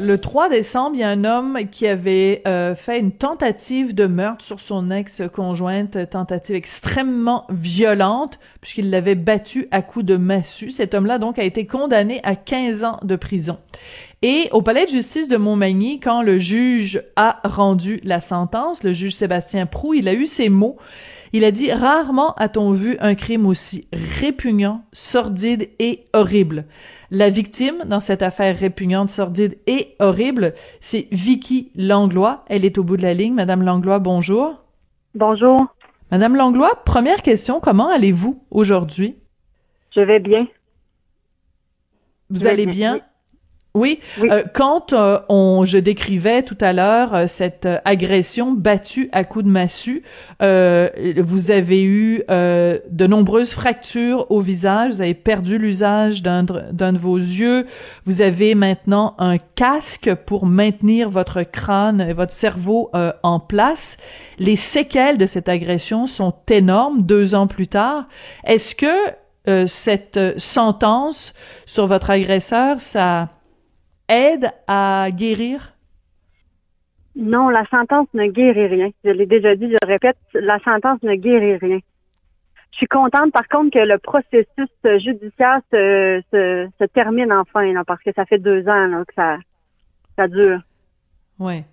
Le 3 décembre, il y a un homme qui avait euh, fait une tentative de meurtre sur son ex-conjointe, tentative extrêmement violente, puisqu'il l'avait battu à coups de massue. Cet homme-là, donc, a été condamné à 15 ans de prison. Et au palais de justice de Montmagny, quand le juge a rendu la sentence, le juge Sébastien Prou, il a eu ces mots. Il a dit Rarement a-t-on vu un crime aussi répugnant, sordide et horrible. La victime dans cette affaire répugnante, sordide et horrible, c'est Vicky Langlois. Elle est au bout de la ligne. Madame Langlois, bonjour. Bonjour. Madame Langlois, première question, comment allez-vous aujourd'hui? Je vais bien. Vous allez bien? Oui, Euh, quand euh, on, je décrivais tout à l'heure euh, cette euh, agression battue à coups de massue, vous avez eu de nombreuses fractures au visage, vous avez perdu l'usage d'un de vos yeux, vous avez maintenant un casque pour maintenir votre crâne et votre cerveau en place. Les séquelles de cette agression sont énormes deux ans plus tard. Est-ce que cette sentence sur votre agresseur, ça aide à guérir? Non, la sentence ne guérit rien. Je l'ai déjà dit, je répète, la sentence ne guérit rien. Je suis contente, par contre, que le processus judiciaire se, se, termine enfin, parce que ça fait deux ans que ça, ça dure. Oui.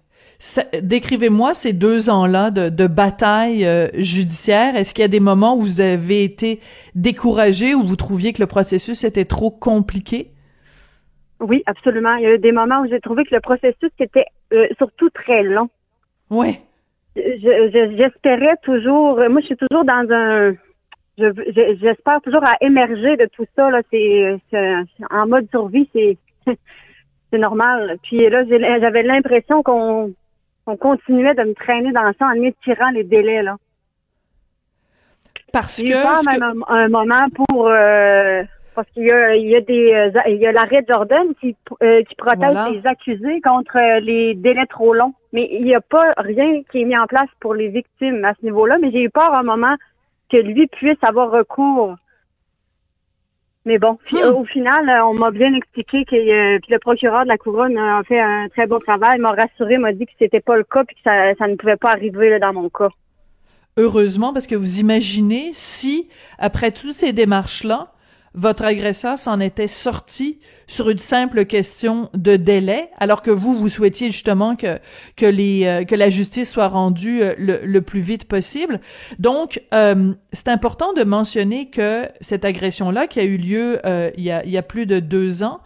Décrivez-moi ces deux ans-là de, de, bataille euh, judiciaire. Est-ce qu'il y a des moments où vous avez été découragé, où vous trouviez que le processus était trop compliqué? Oui, absolument. Il y a eu des moments où j'ai trouvé que le processus était euh, surtout très long. Oui. J'espérais toujours. Moi, je suis toujours dans un. J'espère toujours à émerger de tout ça. Là, c'est en mode survie, c'est c'est normal. Puis là, j'avais l'impression qu'on continuait de me traîner dans ça en étirant les délais là. Parce que. J'ai pas même un, moment pour. Euh, parce qu'il y a, il y a des euh, il y a l'arrêt Jordan qui, euh, qui protège les accusés contre euh, les délais trop longs. Mais il n'y a pas rien qui est mis en place pour les victimes à ce niveau-là. Mais j'ai eu peur un moment que lui puisse avoir recours. Mais bon, hmm. au final, on m'a bien expliqué que le procureur de la couronne a fait un très bon travail, m'a rassuré, m'a dit que c'était pas le cas puis que ça, ça ne pouvait pas arriver dans mon cas. Heureusement, parce que vous imaginez si, après toutes ces démarches-là, votre agresseur s'en était sorti sur une simple question de délai, alors que vous, vous souhaitiez justement que, que, les, euh, que la justice soit rendue euh, le, plus vite possible. Donc, euh, c'est important de mentionner que cette agression-là, qui a eu lieu il, y a, il y a plus de deux ans,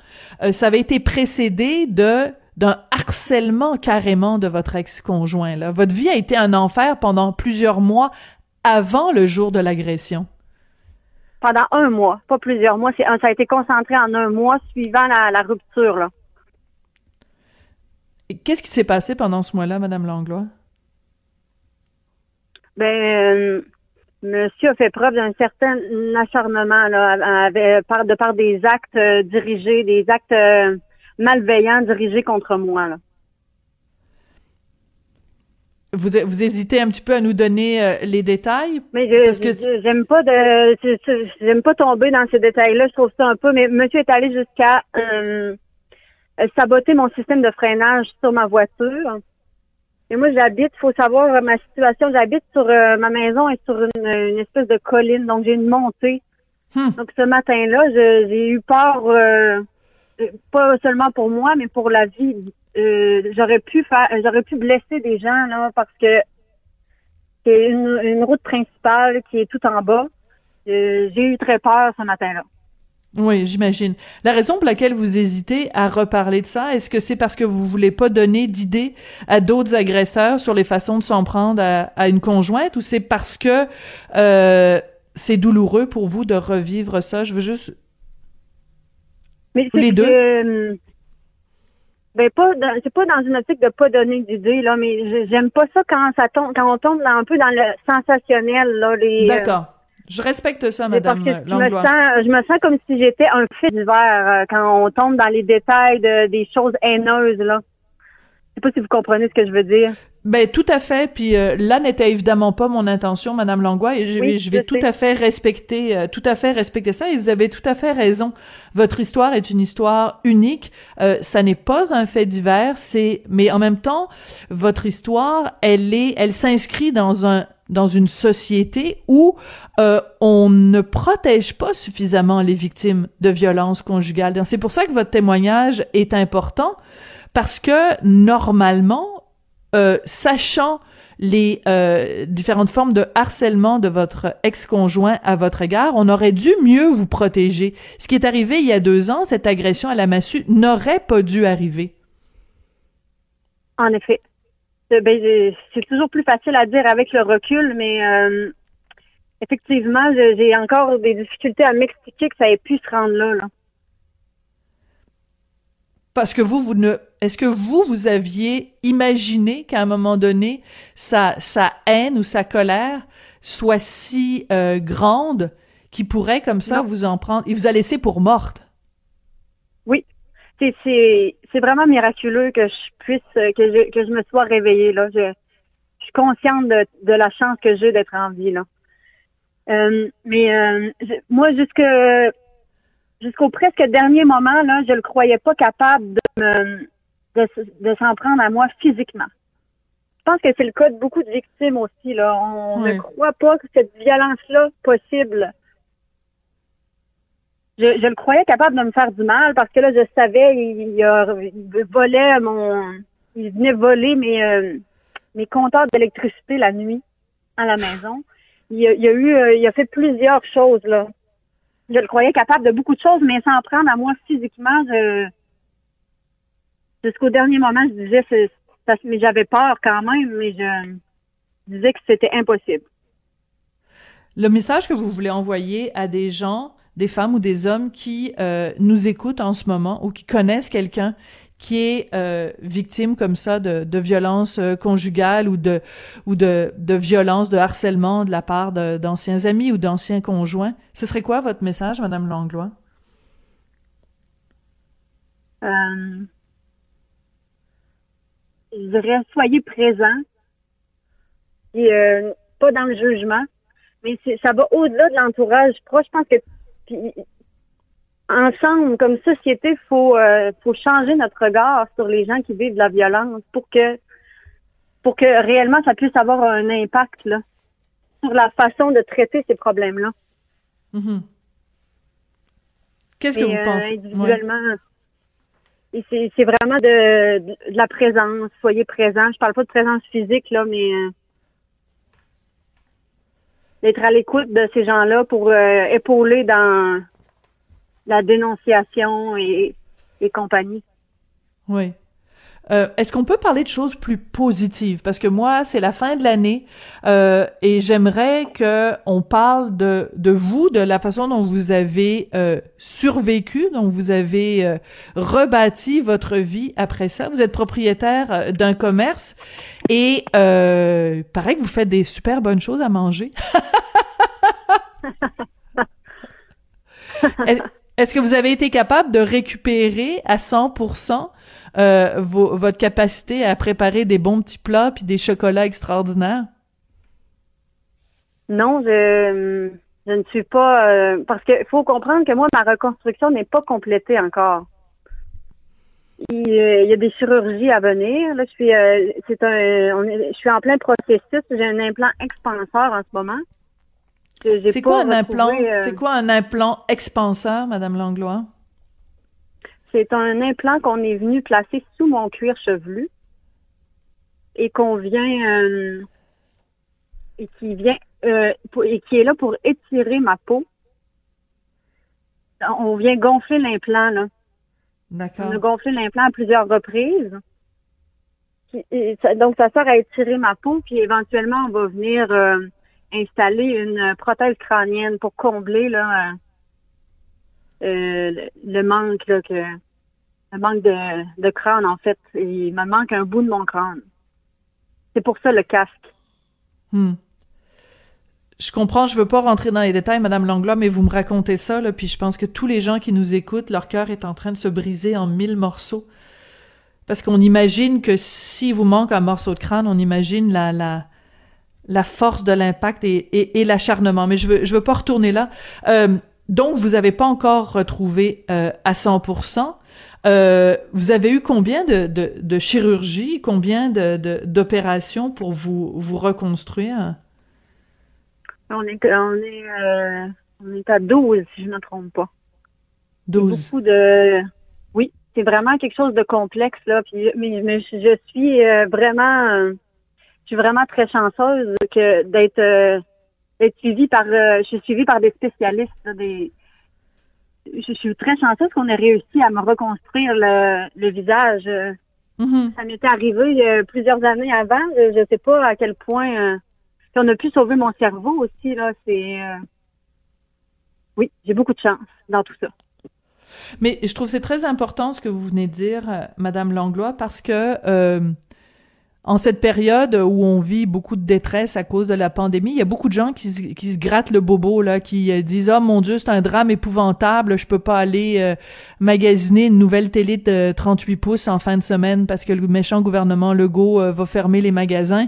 ça avait été précédé de d'un harcèlement carrément de votre ex-conjoint. Là. Votre vie a été un enfer pendant plusieurs mois avant le jour de l'agression pendant un mois, pas plusieurs mois. C'est, ça a été concentré en un mois suivant la, rupture. Là. Et qu'est-ce qui s'est passé pendant ce mois-là, Madame Langlois? Ben, euh, monsieur a fait preuve d'un certain acharnement là, par, de par des actes euh, dirigés, des actes euh, malveillants dirigés contre moi. Là. Vous, vous hésitez un petit peu à nous donner euh, les détails? Mais je, j'aime pas de j'aime pas tomber dans ces détails-là. Je trouve ça un peu. Mais Monsieur est allé jusqu'à euh, saboter mon système de freinage sur ma voiture. Et moi, j'habite. faut savoir ma situation. J'habite sur euh, ma maison est sur une, espèce de colline, donc j'ai une montée. Hmm. Donc ce matin-là, j'ai eu peur, pas seulement pour moi, mais pour la vie euh, j'aurais pu faire, j'aurais pu blesser des gens là parce que c'est une, route principale qui est tout en bas. Euh, j'ai eu très peur ce matin-là. Oui, j'imagine. La raison pour laquelle vous hésitez à reparler de ça, est-ce que c'est parce que vous voulez pas donner d'idées à d'autres agresseurs sur les façons de s'en prendre à, une conjointe ou c'est parce que euh, c'est douloureux pour vous de revivre ça? Je veux juste... Mais les deux? Ben pas, c'est pas dans une optique de pas donner d'idées là, mais j'aime pas ça quand ça tombe, quand on tombe un peu dans le sensationnel là. Les, euh, D'accord. je respecte ça, Madame je me sens, je me sens comme si j'étais un fait divers euh, quand on tombe dans les détails de, des choses haineuses là. Je sais pas si vous comprenez ce que je veux dire. Ben tout à fait. Puis euh, là n'était évidemment pas mon intention, Madame Langlois, et je, je vais tout à fait respecter, euh, tout à fait respecter ça. Et vous avez tout à fait raison. Votre histoire est une histoire unique. Euh, ça n'est pas un fait divers. C'est, mais en même temps, votre histoire, elle est, elle s'inscrit dans un dans une société où euh, on ne protège pas suffisamment les victimes de violences conjugales. C'est pour ça que votre témoignage est important parce que normalement euh, sachant les euh, différentes formes de harcèlement de votre ex-conjoint à votre égard, on aurait dû mieux vous protéger. Ce qui est arrivé il y a deux ans, cette agression à la massue, n'aurait pas dû arriver. En effet. Euh, ben, c'est toujours plus facile à dire avec le recul, mais effectivement, j'ai encore des difficultés à m'expliquer que ça ait pu se rendre là. là. Parce que vous, vous ne, est-ce que vous, vous aviez imaginé qu'à un moment donné, sa, sa haine ou sa colère soit si euh, grande qu'il pourrait comme ça vous en prendre, il vous a laissé pour morte? Oui. C'est, vraiment miraculeux que je puisse, que je, que je me sois réveillée, là. Je, je suis consciente de, de la chance que j'ai d'être en vie, là. Euh, mais euh, moi, jusque jusqu'au presque dernier moment, là, je le croyais pas capable de me, de, s'en prendre à moi physiquement. Je pense que c'est le cas de beaucoup de victimes aussi, là. On ne croit pas que cette violence-là possible. Je, je, le croyais capable de me faire du mal parce que là, je savais, il, il volait mon, il venait voler mes, euh, mes compteurs d'électricité la nuit à la maison. Il, il a eu, euh, il a fait plusieurs choses, là je le croyais capable de beaucoup de choses, mais sans prendre à moi physiquement, jusqu'au dernier moment, je disais, mais j'avais peur quand même, mais je disais que c'était impossible. Le message que vous voulez envoyer à des gens, des femmes ou des hommes qui euh, nous écoutent en ce moment ou qui connaissent quelqu'un qui est euh, victime comme ça de, de violence euh, conjugale ou de ou de, de violence, de harcèlement de la part d'anciens amis ou d'anciens conjoints, ce serait quoi votre message, Madame Langlois? Je dirais soyez présent et euh, pas dans le jugement, mais ça va au-delà de l'entourage proche. Je pense que ensemble, comme société, faut euh, faut changer notre regard sur les gens qui vivent de la violence pour que pour que réellement ça puisse avoir un impact là, sur la façon de traiter ces problèmes-là. Mm-hmm. Qu'est-ce que vous pensez? Euh, individuellement. C'est vraiment de, de, la présence. Soyez présent. Je parle pas de présence physique, là, mais euh, d'être à l'écoute de ces gens-là pour épauler dans la dénonciation et, compagnie. Oui. Euh, est-ce qu'on peut parler de choses plus positives? Parce que moi, c'est la fin de l'année euh, et j'aimerais que on parle de de vous, de la façon dont vous avez euh, survécu, dont vous avez rebâti votre vie après ça. Vous êtes propriétaire d'un commerce et paraît que vous faites des super bonnes choses à manger. Est-ce que vous avez été capable de récupérer à 100% euh, votre capacité à préparer des bons petits plats puis des chocolats extraordinaires? Non, je, ne suis pas euh, parce qu'il faut comprendre que moi ma reconstruction n'est pas complétée encore. Il, y a des chirurgies à venir. Là, je suis, euh, c'est un, je suis en plein processus. J'ai un implant expanseur en ce moment. C'est quoi un implant? Euh, c'est quoi un implant expanseur, Madame Langlois? C'est un implant qu'on est venu placer sous mon cuir chevelu et qu'on vient euh, et qui vient euh, et qui est là pour étirer ma peau. On vient gonfler l'implant là. D'accord. On a gonflé l'implant à plusieurs reprises. donc ça sert à étirer ma peau, puis éventuellement on va venir installer une prothèse crânienne pour combler là, euh, le manque là, que le manque de, de crâne en fait. Il me manque un bout de mon crâne. C'est pour ça le casque. Hmm. Je comprends, je veux pas rentrer dans les détails, Madame Langlois, mais vous me racontez ça, là, puis je pense que tous les gens qui nous écoutent, leur cœur est en train de se briser en mille morceaux. Parce qu'on imagine que si vous manque un morceau de crâne, on imagine la, la, la force de l'impact et, et, l'acharnement. Mais je veux, je veux pas retourner là. Euh, donc, vous avez pas encore retrouvé euh, à 100%. Euh, vous avez eu combien de, de, de chirurgies, combien de, d'opérations pour vous, vous reconstruire? On est, on est, euh, on est à 12, si je ne me trompe pas. 12. Beaucoup de. Oui, c'est vraiment quelque chose de complexe, là. Puis, mais, je suis euh, vraiment. je suis vraiment très chanceuse que d'être suivie par. je suis suivie par des spécialistes, des je suis très chanceuse qu'on ait réussi à me reconstruire le, visage. Mm-hmm. Ça m'était arrivé euh, plusieurs années avant. Je ne sais pas à quel point euh, on a pu sauver mon cerveau aussi. Là, c'est euh, oui, j'ai beaucoup de chance dans tout ça. Mais je trouve c'est très important ce que vous venez de dire, Madame Langlois, parce que en cette période où on vit beaucoup de détresse à cause de la pandémie, il y a beaucoup de gens qui, se grattent le bobo là, qui euh, disent "Oh mon dieu, c'est un drame épouvantable, je peux pas aller euh, magasiner une nouvelle télé de 38 pouces en fin de semaine parce que le méchant gouvernement Legault euh, va fermer les magasins."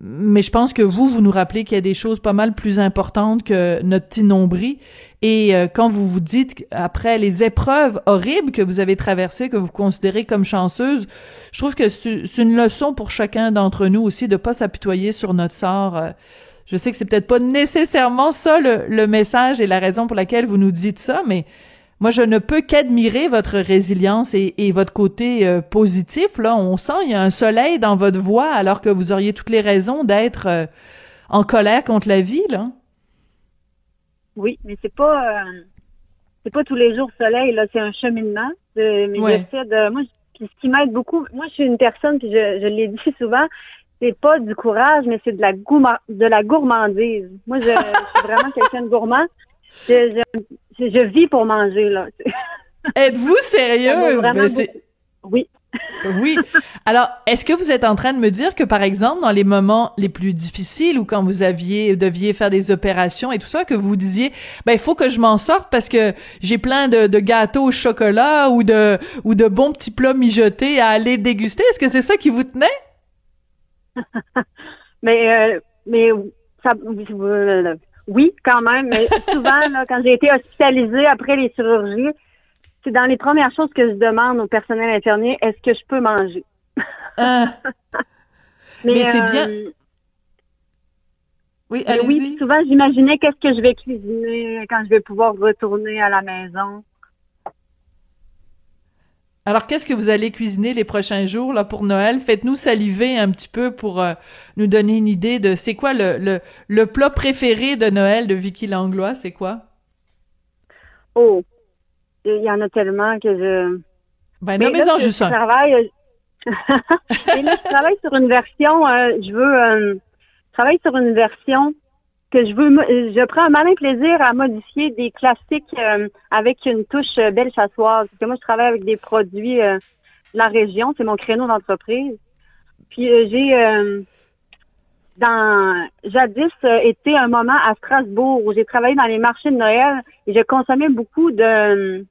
Mais je pense que vous, vous nous rappelez qu'il y a des choses pas mal plus importantes que notre petit nombril et euh, quand vous vous dites, après les épreuves horribles que vous avez traversées, que vous considérez comme chanceuses, je trouve que c'est une leçon pour chacun d'entre nous aussi de pas s'apitoyer sur notre sort. Euh. Je sais que c'est peut-être pas nécessairement ça le, message et la raison pour laquelle vous nous dites ça, mais moi, je ne peux qu'admirer votre résilience et, votre côté euh, positif. Là, on sent il y a un soleil dans votre voix alors que vous auriez toutes les raisons d'être en colère contre la vie. Là. Oui, mais c'est pas euh, c'est pas tous les jours soleil, là, c'est un cheminement. mais j'essaie de. Moi, ce qui m'aide beaucoup, moi je suis une personne, puis je, je l'ai dit souvent, c'est pas du courage, mais c'est de la de la gourmandise. Moi, je, suis vraiment quelqu'un de gourmand. Je, je, vis pour manger, là. Êtes-vous sérieuse? Oui. Oui. Alors, est-ce que vous êtes en train de me dire que, par exemple, dans les moments les plus difficiles ou quand vous aviez, deviez faire des opérations et tout ça, que vous disiez, ben, il faut que je m'en sorte parce que j'ai plein de, gâteaux au chocolat ou de, ou de bons petits plats mijotés à aller déguster? Est-ce que c'est ça qui vous tenait? mais, euh, mais, ça, oui, quand même. Mais souvent, quand j'ai été hospitalisée après les chirurgies, c'est dans les premières choses que je demande au personnel infirmier, est-ce que je peux manger? Ah. mais, c'est bien. Euh, oui, oui, souvent j'imaginais qu'est-ce que je vais cuisiner quand je vais pouvoir retourner à la maison. Alors, qu'est-ce que vous allez cuisiner les prochains jours là pour Noël? Faites-nous saliver un petit peu pour euh, nous donner une idée de c'est quoi le, le, le, plat préféré de Noël de Vicky Langlois, c'est quoi? Oh, il y en a tellement que je. Ben, nommez-en juste un. Travaille... Et là, je travaille sur une version, euh, je veux. Euh, je travaille sur une version que je veux. Je prends un malin plaisir à modifier des classiques euh, avec une touche belle chassoise. Parce que moi, je travaille avec des produits de la région. C'est mon créneau d'entreprise. Puis j'ai dans jadis été un moment à Strasbourg où j'ai travaillé dans les marchés de Noël et je consommais beaucoup de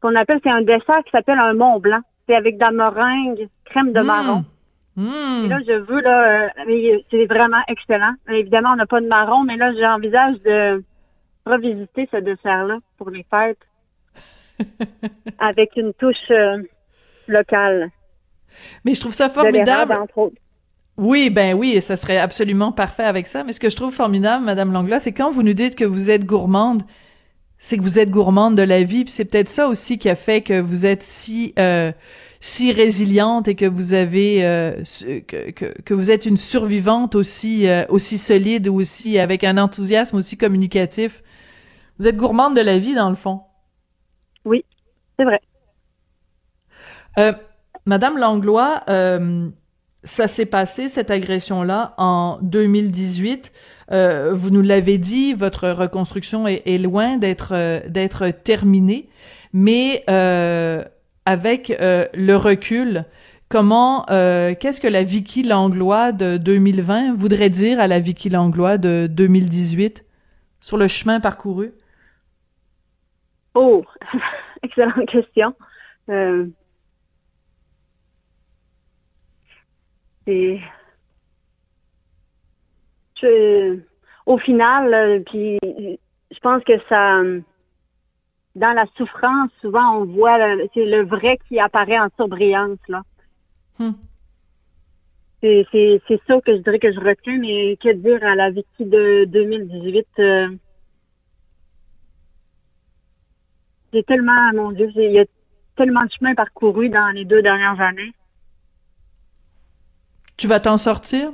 qu'on appelle, c'est un dessert qui s'appelle un Mont Blanc. C'est avec de la meringue, crème de mmh. marron. Mmh. Et là, je veux, là, euh, c'est vraiment excellent. Évidemment, on n'a pas de marron, mais là, j'envisage de revisiter ce dessert-là pour les fêtes avec une touche euh, locale. Mais je trouve ça formidable. Oui, ben oui, ça serait absolument parfait avec ça. Mais ce que je trouve formidable, Madame Langlois, c'est quand vous nous dites que vous êtes gourmande, c'est que vous êtes gourmande de la vie, puis c'est peut-être ça aussi qui a fait que vous êtes si euh, si résiliente et que vous avez euh, que, que, que, vous êtes une survivante aussi euh, aussi solide aussi avec un enthousiasme aussi communicatif. Vous êtes gourmande de la vie dans le fond. Oui, c'est vrai. Madame Langlois, ça s'est passé cette agression là en 2018. Euh, vous nous l'avez dit, votre reconstruction est, loin d'être euh, d'être terminée, mais avec euh, le recul, comment, euh, qu'est-ce que la Vicky Langlois de 2020 voudrait dire à la Vicky Langlois de 2018 sur le chemin parcouru? Oh, excellente question. Euh, au final, puis je pense que ça, dans la souffrance, souvent, on voit c'est le vrai qui apparaît en surbrillance, là. Hmm. C'est ça que je dirais que je retiens, mais que dire à la victime de 2018? Euh, j'ai tellement, mon Dieu, il y a tellement de chemin parcouru dans les deux dernières années. Tu vas t'en sortir?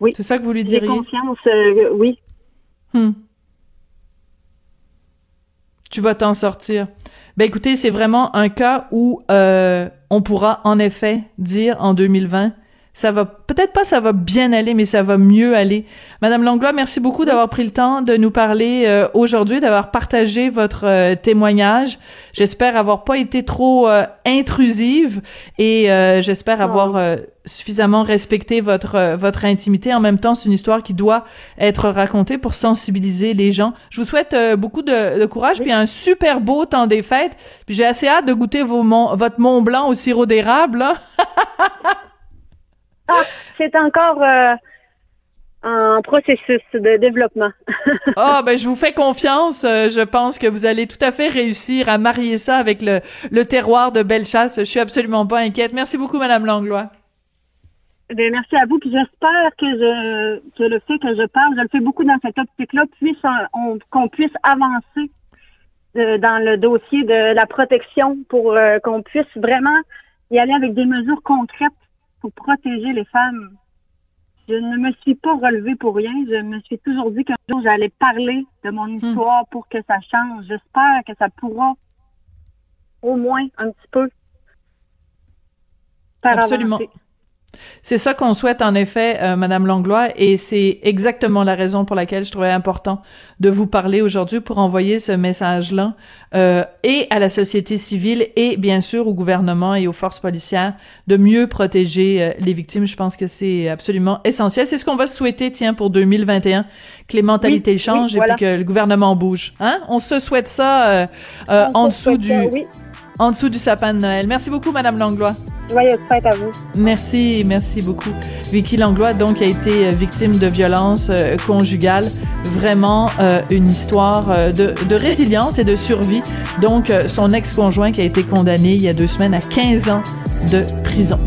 Oui. C'est ça que vous lui diriez? J'ai confiance, euh, oui. Hmm. Tu vas t'en sortir. Ben écoutez, c'est vraiment un cas où euh, on pourra en effet dire en 2020 ça va peut-être pas ça va bien aller, mais ça va mieux aller. Madame Langlois, merci beaucoup d'avoir pris le temps de nous parler euh, aujourd'hui, d'avoir partagé votre euh, témoignage. J'espère avoir pas été trop euh, intrusive et j'espère avoir suffisamment respecté votre votre intimité. En même temps, c'est une histoire qui doit être racontée pour sensibiliser les gens. Je vous souhaite beaucoup de, de courage puis un super beau temps des fêtes. Puis j'ai assez hâte de goûter vos votre Mont Blanc au sirop d'érable. C'est encore euh, en processus de développement. ah, ben je vous fais confiance. Euh, je pense que vous allez tout à fait réussir à marier ça avec le, le terroir de Bellechasse. Je suis absolument pas inquiète. Merci beaucoup, Madame Langlois. Ben, merci à vous, puis j'espère que je que le fait que je parle, je le fais beaucoup dans cette optique-là, puisse qu'on puisse avancer euh, dans le dossier de la protection pour qu'on puisse vraiment y aller avec des mesures concrètes pour protéger les femmes. Je ne me suis pas relevée pour rien. Je me suis toujours dit qu'un jour j'allais parler de mon hmm. histoire pour que ça change. J'espère que ça pourra au moins un petit peu Absolument. C'est ça qu'on souhaite en effet, euh, Madame Langlois, et c'est exactement la raison pour laquelle je trouvais important de vous parler aujourd'hui pour envoyer ce message-là euh, et à la société civile et bien sûr au gouvernement et aux forces policières de mieux protéger euh, les victimes. Je pense que c'est absolument essentiel. C'est ce qu'on va souhaiter, tiens, pour 2021, que les mentalités changent et puis que le gouvernement bouge. Hein? On se souhaite ça euh, en dessous du en dessous du sapin de Noël. Merci beaucoup, Madame Langlois. À vous. Merci, merci beaucoup. Vicky Langlois, donc, a été euh, victime de violences euh, conjugales. Vraiment euh, une histoire de, de, résilience et de survie. Donc, son ex-conjoint qui a été condamné il y a deux semaines à 15 ans de prison.